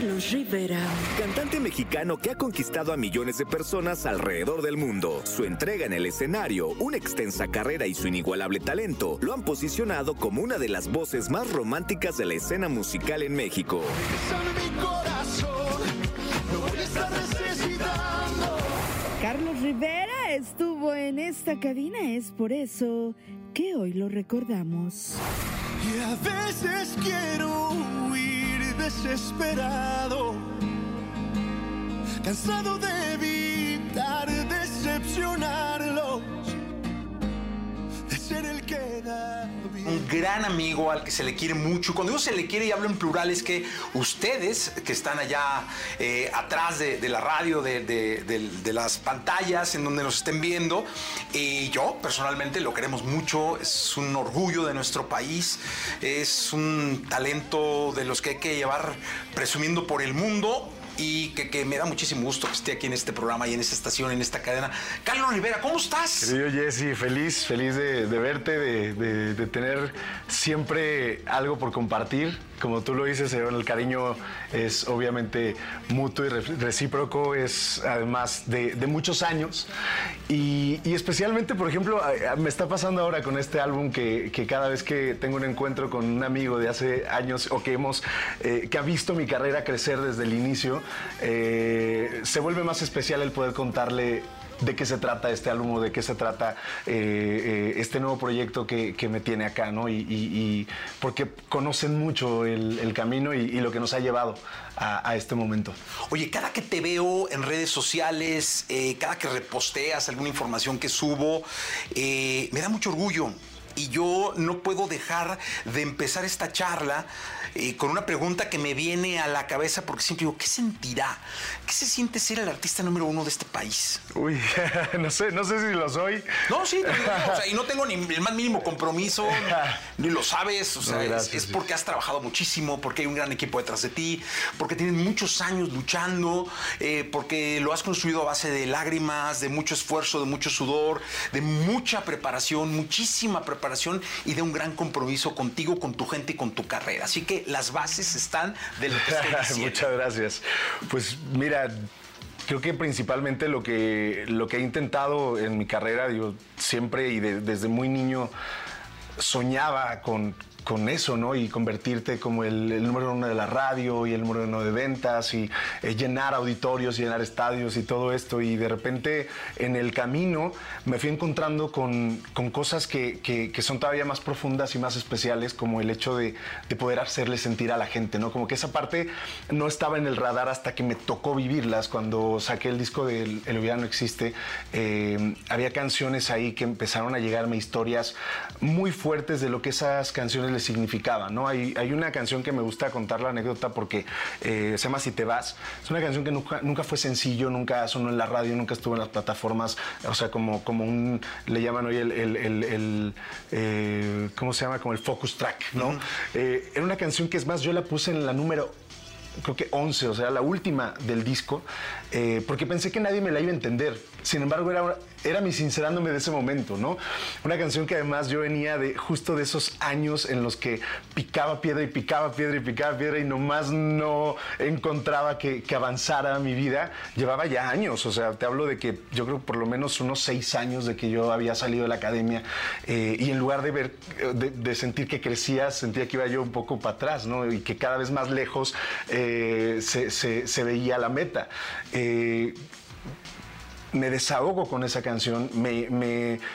Carlos Rivera. Cantante mexicano que ha conquistado a millones de personas alrededor del mundo. Su entrega en el escenario, una extensa carrera y su inigualable talento lo han posicionado como una de las voces más románticas de la escena musical en México. Carlos Rivera estuvo en esta cabina, es por eso que hoy lo recordamos. Y a veces quiero huir desesperado, cansado de evitar decepcionarlos, de ser el que da. Un gran amigo al que se le quiere mucho. Cuando digo se le quiere y hablo en plural es que ustedes que están allá eh, atrás de, la radio, de las pantallas en donde nos estén viendo, y yo personalmente lo queremos mucho, es un orgullo de nuestro país, es un talento de los que hay que llevar presumiendo por el mundo. Y que, me da muchísimo gusto que esté aquí en este programa y en esta estación, en esta cadena. Carlos Rivera, ¿cómo estás? Querido Jesse, feliz, feliz de, verte, de tener siempre algo por compartir. Como tú lo dices, el cariño es obviamente mutuo y re- recíproco, es además de, muchos años. Y, especialmente, por ejemplo, me está pasando ahora con este álbum que, que cada vez que tengo un encuentro con un amigo de hace años o que hemos, eh, que ha visto mi carrera crecer desde el inicio, eh, se vuelve más especial el poder contarle de qué se trata este álbum de qué se trata eh, eh, este nuevo proyecto que, me tiene acá, ¿no? Y, porque conocen mucho el, camino y, lo que nos ha llevado a, este momento. Oye, cada que te veo en redes sociales, eh, cada que reposteas alguna información que subo, me da mucho orgullo. Y yo no puedo dejar de empezar esta charla eh, con una pregunta que me viene a la cabeza porque siempre digo, ¿qué sentirá? ¿Qué se siente ser el artista número uno de este país? Uy, no sé, no sé si lo soy. No, sí, te digo, o sea, y no tengo ni el más mínimo compromiso, ni lo sabes, o sea, No, es- gracias, es, sí. porque has trabajado muchísimo, porque hay un gran equipo detrás de ti, porque tienes muchos años luchando, eh, porque lo has construido a base de lágrimas, de mucho esfuerzo, de mucho sudor, de mucha preparación, muchísima preparación y de un gran compromiso contigo, con tu gente y con tu carrera. Así que las bases están de lo que estoy diciendo. Muchas gracias. Pues mira, creo que principalmente lo que, lo que he intentado en mi carrera, digo, siempre y de- desde muy niño soñaba con, con eso, ¿no? Y convertirte como el, número uno de la radio y el número uno de ventas y eh, llenar auditorios, llenar estadios y todo esto. Y de repente en el camino me fui encontrando con, con cosas que, que- son todavía más profundas y más especiales, como el hecho de, de poder hacerle sentir a la gente, ¿no? Como que esa parte no estaba en el radar hasta que me tocó vivirlas. Cuando saqué el disco de El, El No Existe, eh, había canciones ahí que empezaron a llegarme historias muy fuertes de lo que esas canciones le significaban, ¿no? Hay, hay una canción que me gusta contar la anécdota porque eh, se llama Si te vas. Es una canción que nunca, nunca fue sencillo, nunca sonó en la radio, nunca estuvo en las plataformas, o sea, como, como un, le llaman hoy el, el- el- el, eh, ¿cómo se llama? Como el focus track, ¿no? Eh, era una canción que es más, yo la puse en la número creo que 11, o sea, la última del disco, eh, porque pensé que nadie me la iba a entender. Sin embargo, era, era mi sincerándome de ese momento, ¿no? Una canción que además yo venía de justo de esos años en los que picaba piedra y picaba piedra y picaba piedra y nomás no encontraba que, que avanzara mi vida. Llevaba ya años, o sea, te hablo de que yo creo por lo menos unos seis años de que yo había salido de la academia eh, y en lugar de ver, de sentir que crecía, sentía que iba yo un poco para atrás, ¿no? Y que cada vez más lejos eh, se, se- se veía la meta. Eh, me desahogo con esa canción.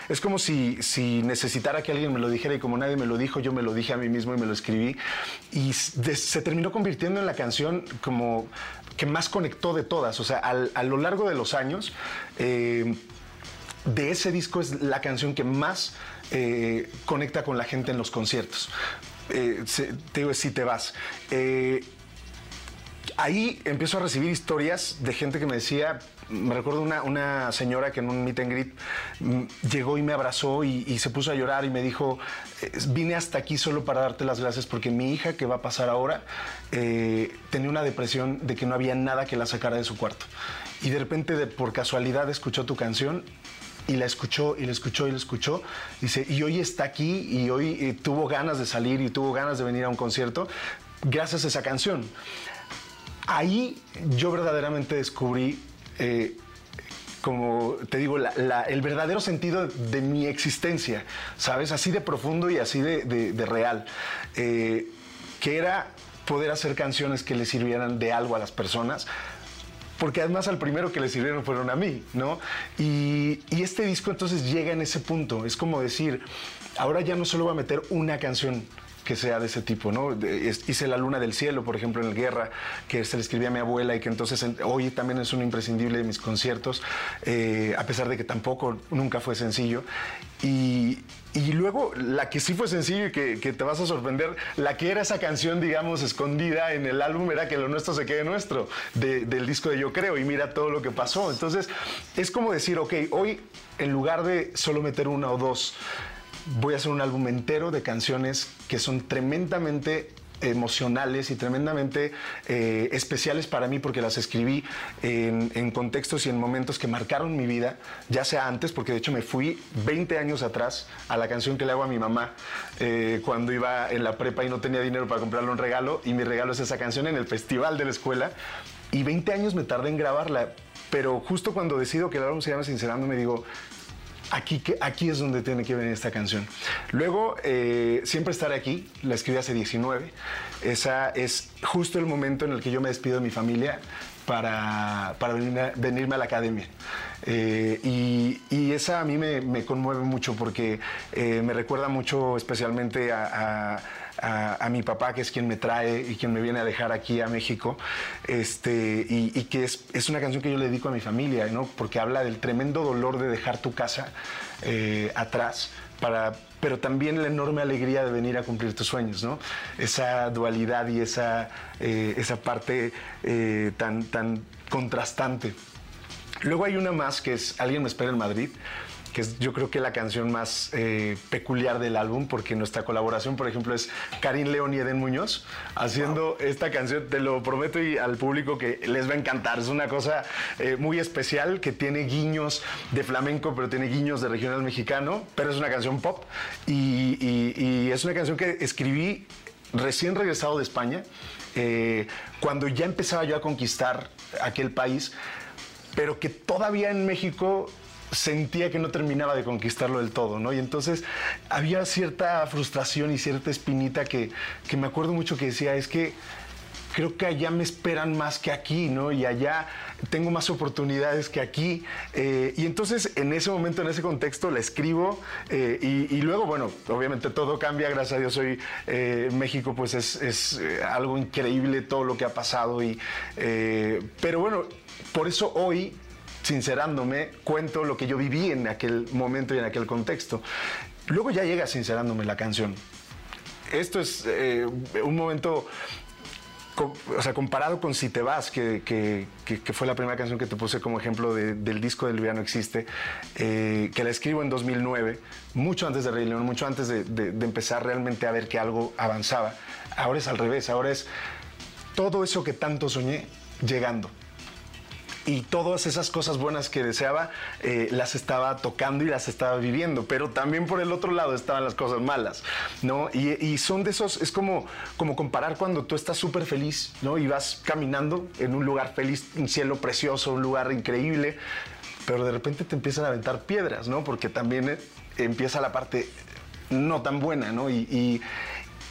Es como si, si necesitara que alguien me lo dijera y como nadie me lo dijo, yo me lo dije a mí mismo y me lo escribí. Y se terminó convirtiendo en la canción como que más conectó de todas. O sea, a lo largo de los años, eh, de ese disco es la canción que más eh, conecta con la gente en los conciertos. Eh, te digo, si te vas. Ahí empiezo a recibir historias de gente que me decía, me recuerdo una, una señora que en un meet and greet mm, llegó y me abrazó y, y se puso a llorar y me dijo, "Eh, vine hasta aquí solo para darte las gracias porque mi hija, que va a pasar ahora, eh, tenía una depresión de que no había nada que la sacara de su cuarto. Y de repente, de, por casualidad, escuchó tu canción y la escuchó y la escuchó y la escuchó. Dice, y hoy está aquí y hoy eh, tuvo ganas de salir y tuvo ganas de venir a un concierto gracias a esa canción. ahí yo verdaderamente descubrí, eh, como te digo, el verdadero sentido de mi existencia, ¿sabes? Así de profundo y así de, real. Eh, que era poder hacer canciones que le sirvieran de algo a las personas. Porque además al primero que le sirvieron fueron a mí, ¿no? Y, y este disco entonces llega en ese punto. Es como decir, ahora ya no solo voy a meter una canción que sea de ese tipo, ¿no? Hice La Luna del Cielo, por ejemplo, en el Guerra, que se le escribía a mi abuela y que entonces en- hoy también es un imprescindible de mis conciertos, eh, a pesar de que tampoco nunca fue sencillo. Y, luego la que sí fue sencillo y que, te vas a sorprender, la que era esa canción, digamos, escondida en el álbum era que lo nuestro se quede nuestro, de- del disco de Yo Creo, y mira todo lo que pasó. Entonces, es como decir, ok, hoy en lugar de solo meter una o dos, voy a hacer un álbum entero de canciones que son tremendamente emocionales y tremendamente eh, especiales para mí porque las escribí en, contextos y en momentos que marcaron mi vida, ya sea antes, porque de hecho me fui 20 años atrás a la canción que le hago a mi mamá eh, cuando iba en la prepa y no tenía dinero para comprarle un regalo y mi regalo es esa canción en el festival de la escuela. Y 20 años me tardé en grabarla, pero justo cuando decido que el álbum se llama Sincerando me digo, Aquí, aquí es donde tiene que venir esta canción. Luego, eh, Siempre estaré aquí, la escribí hace 19. Esa es justo el momento en el que yo me despido de mi familia para, para venirme, a, venirme a la academia. Eh, y, esa a mí me, conmueve mucho porque eh, me recuerda mucho especialmente a, mi papá, que es quien me trae y quien me viene a dejar aquí a México, este, y, que es, es, una canción que yo le dedico a mi familia, ¿no? porque habla del tremendo dolor de dejar tu casa eh, atrás, para, pero también la enorme alegría de venir a cumplir tus sueños, ¿no? esa dualidad y esa, eh, esa parte tan, tan contrastante. Luego hay una más que es Alguien me espera en Madrid, que es yo creo que la canción más eh, peculiar del álbum, porque nuestra colaboración, por ejemplo, es Karim León y Eden Muñoz, haciendo wow. esta canción, te lo prometo y al público que les va a encantar. Es una cosa eh, muy especial que tiene guiños de flamenco, pero tiene guiños de regional mexicano, pero es una canción pop y, y, y es una canción que escribí recién regresado de España, eh, cuando ya empezaba yo a conquistar aquel país, pero que todavía en México sentía que no terminaba de conquistarlo del todo, ¿no? Y entonces había cierta frustración y cierta espinita que, que me acuerdo mucho que decía, es que creo que allá me esperan más que aquí, ¿no? Y allá tengo más oportunidades que aquí. Eh, y entonces en ese momento, en ese contexto, la escribo eh, y, luego, bueno, obviamente todo cambia, gracias a Dios hoy eh, México pues es, es algo increíble todo lo que ha pasado. Y, eh, pero bueno, por eso hoy sincerándome, cuento lo que yo viví en aquel momento y en aquel contexto. Luego ya llega sincerándome la canción. Esto es eh, un momento, o sea, comparado con Si te vas, que, que, que, fue la primera canción que te puse como ejemplo de, del disco del No Existe, eh, que la escribo en 2009, mucho antes de Rey León, mucho antes de, de empezar realmente a ver que algo avanzaba. Ahora es al revés, ahora es todo eso que tanto soñé llegando y todas esas cosas buenas que deseaba eh, las estaba tocando y las estaba viviendo, pero también por el otro lado estaban las cosas malas, ¿no? Y, son de esos, es como, como comparar cuando tú estás súper feliz, ¿no? Y vas caminando en un lugar feliz, un cielo precioso, un lugar increíble, pero de repente te empiezan a aventar piedras, ¿no? Porque también eh, empieza la parte no tan buena, ¿no? Y,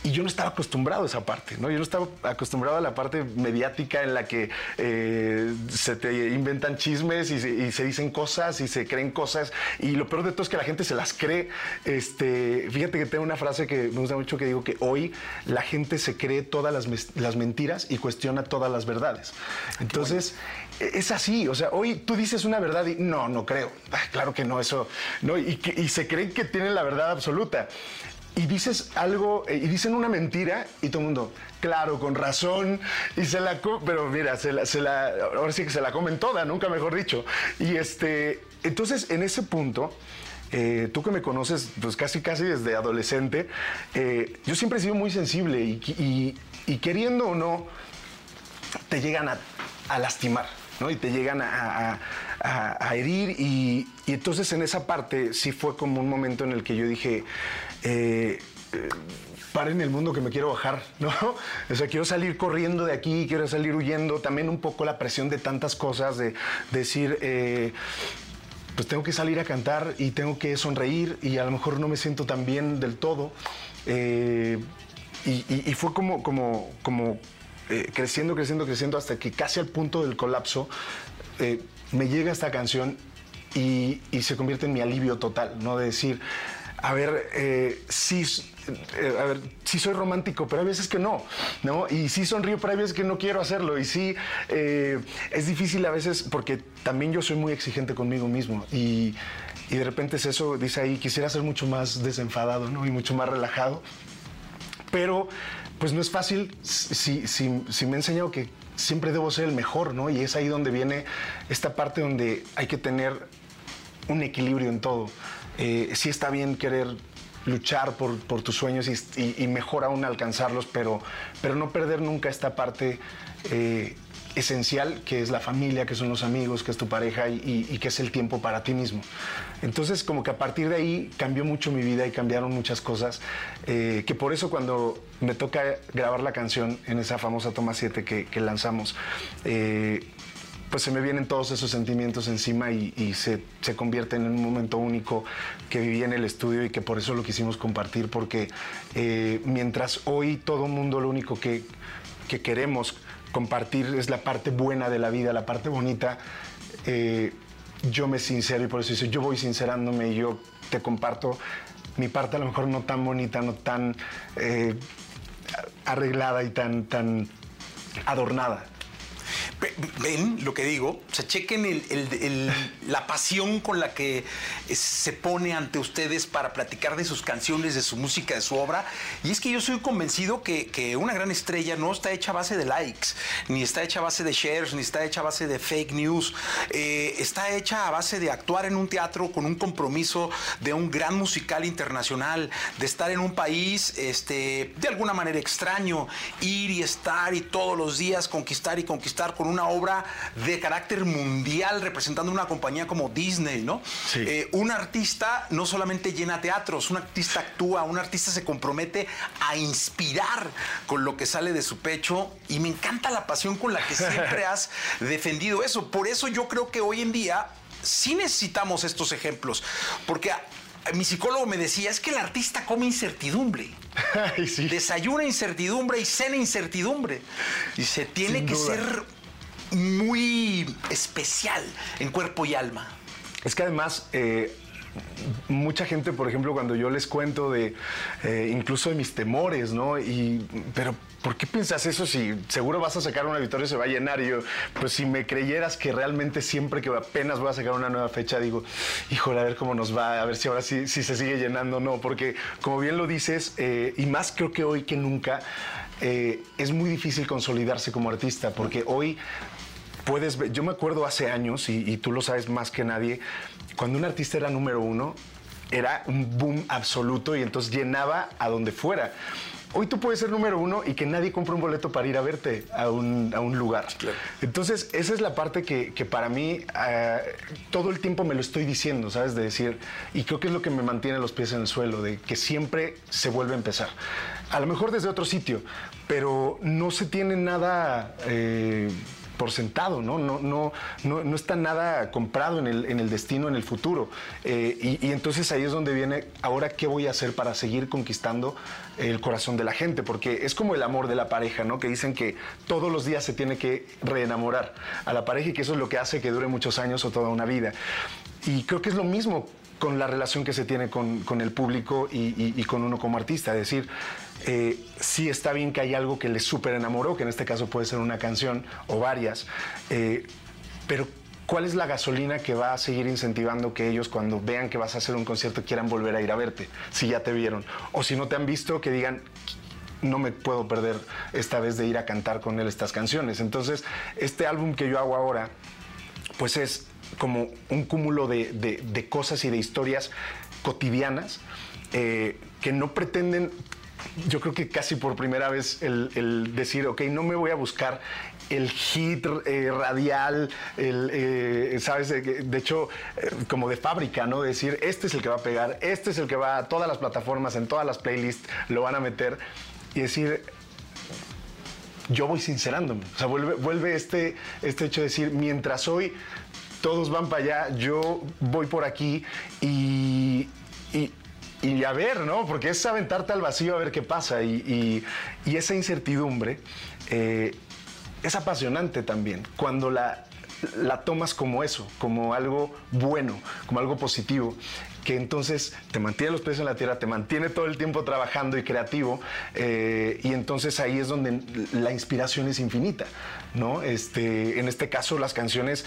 y yo no estaba acostumbrado a esa parte, ¿no? Yo no estaba acostumbrado a la parte mediática en la que eh, se te inventan chismes y se, y se, dicen cosas y se creen cosas. Y lo peor de todo es que la gente se las cree. Este, fíjate que tengo una frase que me gusta mucho que digo que hoy la gente se cree todas las, las mentiras y cuestiona todas las verdades. Entonces, es así. O sea, hoy tú dices una verdad y no, no creo. Ay, claro que no, eso. No, y, y se creen que tienen la verdad absoluta y dices algo, y dicen una mentira, y todo el mundo, claro, con razón, y se la, pero mira, se la, se la, ahora sí que se la comen toda, nunca mejor dicho. Y este, entonces en ese punto, eh, tú que me conoces, pues casi, casi desde adolescente, eh, yo siempre he sido muy sensible y, queriendo o no, te llegan a, lastimar. ¿no? Y te llegan a, herir y, entonces en esa parte sí fue como un momento en el que yo dije, eh, paren el mundo que me quiero bajar, ¿no? O sea, quiero salir corriendo de aquí, quiero salir huyendo. También un poco la presión de tantas cosas, de, decir, eh, pues tengo que salir a cantar y tengo que sonreír y a lo mejor no me siento tan bien del todo. Eh, y, fue como, como, como eh, creciendo, creciendo, creciendo hasta que casi al punto del colapso me llega esta canción y, se convierte en mi alivio total, ¿no? De decir, a ver, eh, sí, eh, a ver, sí soy romántico, pero hay veces que no, ¿no? Y sí sonrío, pero hay veces que no quiero hacerlo. Y sí, eh, es difícil a veces porque también yo soy muy exigente conmigo mismo. Y, de repente es eso, dice ahí, quisiera ser mucho más desenfadado, ¿no? Y mucho más relajado. Pero, pues no es fácil si, si me he enseñado que siempre debo ser el mejor, ¿no? Y es ahí donde viene esta parte donde hay que tener un equilibrio en todo. Eh, sí está bien querer luchar por, tus sueños y, mejor aún alcanzarlos, pero, pero no perder nunca esta parte eh, esencial que es la familia, que son los amigos, que es tu pareja y, que es el tiempo para ti mismo. Entonces como que a partir de ahí cambió mucho mi vida y cambiaron muchas cosas, eh, que por eso cuando me toca grabar la canción en esa famosa toma 7 que, lanzamos, pues se me vienen todos esos sentimientos encima y, se, se, convierte en un momento único que viví en el estudio y que por eso lo quisimos compartir, porque eh, mientras hoy todo mundo lo único que, queremos compartir es la parte buena de la vida, la parte bonita, eh, yo me sincero y por eso yo voy sincerándome y yo te comparto mi parte a lo mejor no tan bonita, no tan eh, arreglada y tan, tan adornada ven lo que digo, o sea, chequen la pasión con la que se pone ante ustedes para platicar de sus canciones, de su música, de su obra. Y es que yo soy convencido que, una gran estrella no está hecha a base de likes, ni está hecha a base de shares, ni está hecha a base de fake news. Eh, está hecha a base de actuar en un teatro con un compromiso de un gran musical internacional, de estar en un país este, de alguna manera extraño, ir y estar y todos los días conquistar y conquistar con un una obra de carácter mundial representando una compañía como Disney, ¿no? Eh, un artista no solamente llena teatros, un artista actúa, un artista se compromete a inspirar con lo que sale de su pecho y me encanta la pasión con la que siempre has defendido eso. Por eso yo creo que hoy en día sí necesitamos estos ejemplos, porque mi psicólogo me decía, es que el artista come incertidumbre. Desayuna incertidumbre y cena incertidumbre. Dice, tiene que ser muy especial en cuerpo y alma. Es que además... Eh, mucha gente, por ejemplo, cuando yo les cuento de eh, incluso de mis temores, ¿no? Y, pero, ¿por qué piensas eso si seguro vas a sacar una victoria y se va a llenar? Y yo, pues si me creyeras que realmente siempre que apenas voy a sacar una nueva fecha, digo, híjole, a ver cómo nos va, a ver si ahora sí, si se sigue llenando o no. Porque, como bien lo dices, eh, y más creo que hoy que nunca, es muy difícil consolidarse como artista, porque hoy puedes ver, yo me acuerdo hace años, y, tú lo sabes más que nadie, cuando un artista era número uno, era un boom absoluto y entonces llenaba a donde fuera. Hoy tú puedes ser número uno y que nadie compre un boleto para ir a verte a un, lugar. Entonces, esa es la parte que, para mí eh, todo el tiempo me lo estoy diciendo, ¿sabes? De decir, y creo que es lo que me mantiene los pies en el suelo, de que siempre se vuelve a empezar. A lo mejor desde otro sitio, pero no se tiene nada... Eh, por sentado, ¿no? No, no, no, está nada comprado en el, en el destino, en el futuro. Eh, y, entonces ahí es donde viene, ahora, ¿qué voy a hacer para seguir conquistando el corazón de la gente? Porque es como el amor de la pareja, ¿no? Que dicen que todos los días se tiene que reenamorar a la pareja y que eso es lo que hace que dure muchos años o toda una vida. Y creo que es lo mismo con la relación que se tiene con, el público y, con uno como artista. Es decir, eh, sí está bien que hay algo que les súper enamoró, que en este caso puede ser una canción o varias, eh, pero ¿cuál es la gasolina que va a seguir incentivando que ellos cuando vean que vas a hacer un concierto quieran volver a ir a verte, si ya te vieron? O si no te han visto, que digan, no me puedo perder esta vez de ir a cantar con él estas canciones. Entonces, este álbum que yo hago ahora, pues es como un cúmulo de, cosas y de historias cotidianas eh, que no pretenden yo creo que casi por primera vez el, decir, ok, no me voy a buscar el hit eh, radial, el, eh, ¿sabes? De, de hecho, eh, como de fábrica, ¿no? Decir, este es el que va a pegar, este es el que va a todas las plataformas, en todas las playlists, lo van a meter. Y decir, yo voy sincerándome. O sea, vuelve, vuelve este, este hecho de decir, mientras hoy todos van para allá, yo voy por aquí y, y a ver, ¿no? Porque es aventarte al vacío a ver qué pasa. Y, y- esa incertidumbre eh, es apasionante también. Cuando la, la tomas como eso, como algo bueno, como algo positivo, que entonces te mantiene los pies en la tierra, te mantiene todo el tiempo trabajando y creativo, eh, y entonces ahí es donde la inspiración es infinita, ¿no? Este, en este caso, las canciones,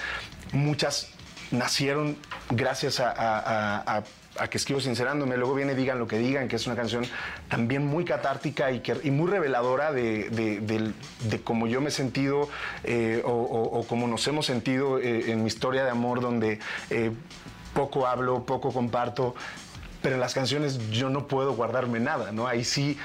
muchas nacieron gracias a- a que escribo sincerándome. Luego viene Digan lo que digan, que es una canción también muy catártica y, muy reveladora de, de- cómo yo me he sentido eh, o, o- cómo nos hemos sentido eh, en mi historia de amor, donde eh, poco hablo, poco comparto. Pero en las canciones yo no puedo guardarme nada, ¿no? Ahí sí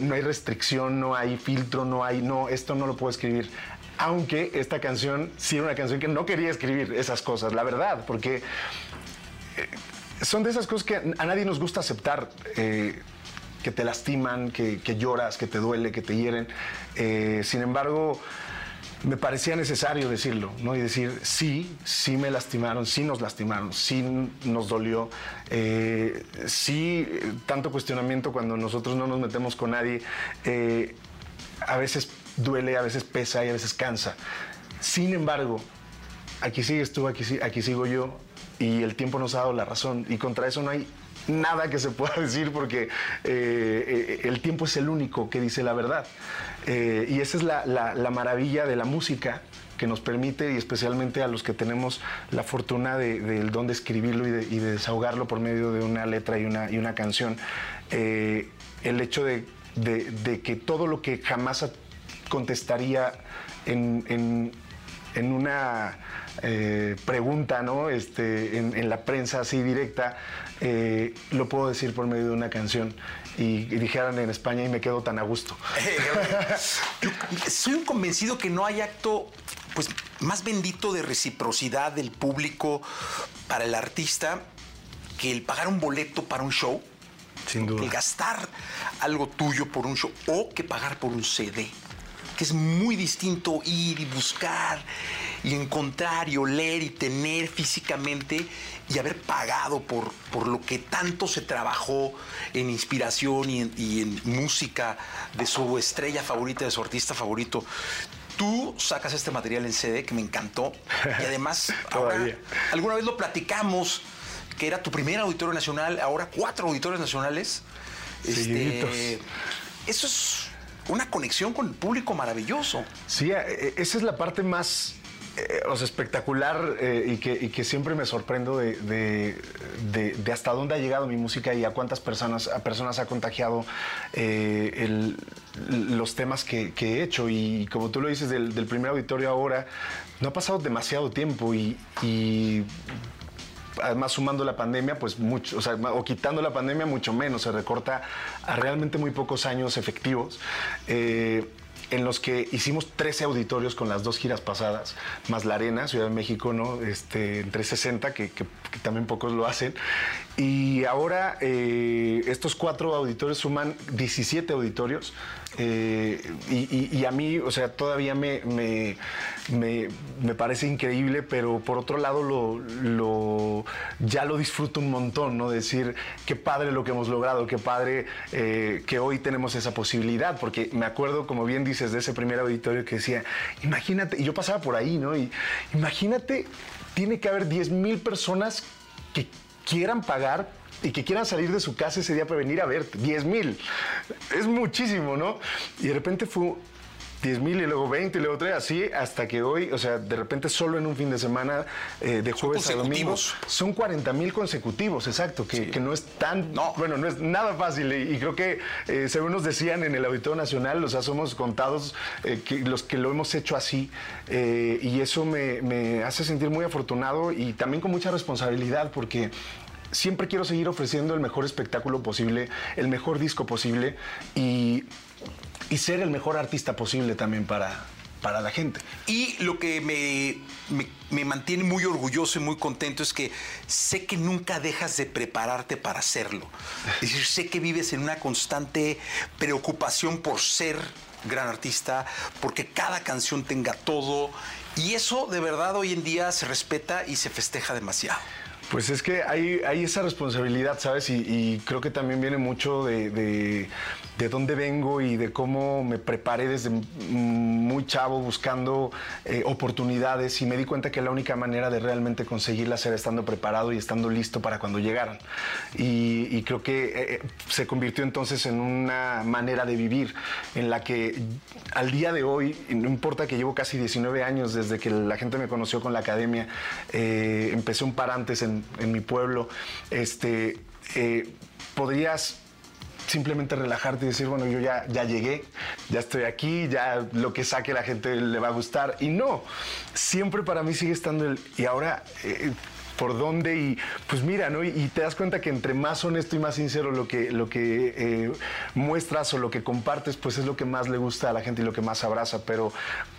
no hay restricción, no hay filtro, no hay, no, esto no lo puedo escribir. Aunque esta canción sí era una canción que no quería escribir esas cosas, la verdad, porque son de esas cosas que a nadie nos gusta aceptar, eh, que te lastiman, que, que lloras, que te duele, que te hieren. Eh, sin embargo, me parecía necesario decirlo, ¿no? Y decir, sí, sí me lastimaron, sí nos lastimaron, sí nos dolió, eh, sí, tanto cuestionamiento cuando nosotros no nos metemos con nadie, a veces duele, a veces pesa y a veces cansa. Sin embargo, aquí sigues tú, aquí, aquí sigo yo, y el tiempo nos ha dado la razón, y contra eso no hay nada que se pueda decir porque eh, eh, el tiempo es el único que dice la verdad. Eh, y esa es la, la- la maravilla de la música que nos permite, y especialmente a los que tenemos la fortuna de- del don de escribirlo y de, de desahogarlo por medio de una letra y una, y una canción, el hecho de, de- de que todo lo que jamás contestaría en, en- en una eh, pregunta, ¿no? Este, en, en la prensa así directa, eh, lo puedo decir por medio de una canción. Y, y dijeran en España y me quedo tan a gusto. Yo soy un convencido que no hay acto pues más bendito de reciprocidad del público para el artista que el pagar un boleto para un show, Sin duda. el gastar algo tuyo por un show o que pagar por un CD, que es muy distinto ir y buscar y encontrar y oler y tener físicamente y haber pagado por, por lo que tanto se trabajó en inspiración y en, y en música de su estrella favorita, de su artista favorito. Tú sacas este material en CD que me encantó y además ahora, alguna vez lo platicamos que era tu primer auditorio nacional, ahora cuatro auditorios nacionales. Este, eso es una conexión con el público maravilloso. Sí, eh, esa es la parte más eh, espectacular eh, y, que, que siempre me sorprendo de, de- hasta dónde ha llegado mi música y a cuántas personas, a personas ha contagiado eh, los temas que, he hecho. Y como tú lo dices, del, primer auditorio ahora, no ha pasado demasiado tiempo y además sumando la pandemia, pues mucho, o quitando la pandemia, mucho menos, se recorta a realmente muy pocos años efectivos. eh, en los que hicimos 13 auditorios con las dos giras pasadas, más la Arena, Ciudad de México, ¿no? Este, en 360, que, que- que también pocos lo hacen. Y ahora eh, estos cuatro auditorios suman 17 auditorios. Eh, y, a mí, o sea, todavía me, me, me- me parece increíble, pero por otro lado lo, lo- ya lo disfruto un montón, ¿no? Decir, qué padre lo que hemos logrado, qué padre eh, que hoy tenemos esa posibilidad, porque me acuerdo, como bien dices, de ese primer auditorio que decía, imagínate, y yo pasaba por ahí, ¿no? Y imagínate, tiene que haber 10 mil personas que quieran pagar y que quieran salir de su casa ese día para venir a verte. 10 mil. Es muchísimo, ¿no? Y de repente fue 10 mil y luego 20 y luego 3, así hasta que hoy, o sea, de repente solo en un fin de semana, eh, de jueves a domingo, son 40 mil consecutivos, exacto, que, que no es tan, No. bueno, no es nada fácil. Y, y creo que, eh, según nos decían en el Auditorio Nacional, o sea, somos contados eh, que, los que lo hemos hecho así. y eso me, me hace sentir muy afortunado y también con mucha responsabilidad, porque siempre quiero seguir ofreciendo el mejor espectáculo posible, el mejor disco posible y, y ser el mejor artista posible también para, para la gente. Y lo que me, me, me, mantiene muy orgulloso y muy contento es que sé que nunca dejas de prepararte para hacerlo. Es decir, sé que vives en una constante preocupación por ser gran artista, porque cada canción tenga todo. Y eso de verdad hoy en día se respeta y se festeja demasiado. Pues es que hay, hay esa responsabilidad, ¿sabes? Y, y, creo que también viene mucho de, de, de, dónde vengo y de cómo me preparé desde muy chavo buscando eh, oportunidades y me di cuenta que la única manera de realmente conseguirlas era estando preparado y estando listo para cuando llegaran. Y, creo que eh, se convirtió entonces en una manera de vivir en la que al día de hoy, no importa que llevo casi 19 años desde que la gente me conoció con la academia, eh, empecé un par antes en en, mi pueblo, este, eh, podrías simplemente relajarte y decir, bueno, yo ya, ya llegué, ya estoy aquí, ya lo que saque la gente le va a gustar. Y no, siempre para mí sigue estando el... Y ahora... Eh, por dónde y pues mira, ¿no? Y, y, te das cuenta que entre más honesto y más sincero lo que, lo que eh, muestras o lo que compartes, pues es lo que más le gusta a la gente y lo que más abraza. Pero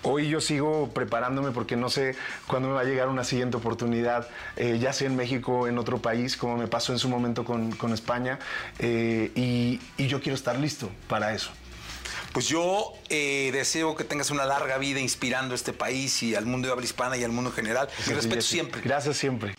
hoy yo sigo preparándome porque no sé cuándo me va a llegar una siguiente oportunidad, eh, ya sea en México o en otro país, como me pasó en su momento con, con España, eh, y, y yo quiero estar listo para eso. Pues yo eh, deseo que tengas una larga vida inspirando a este país y al mundo de habla hispana y al mundo en general. Mi respeto siempre. Gracias siempre.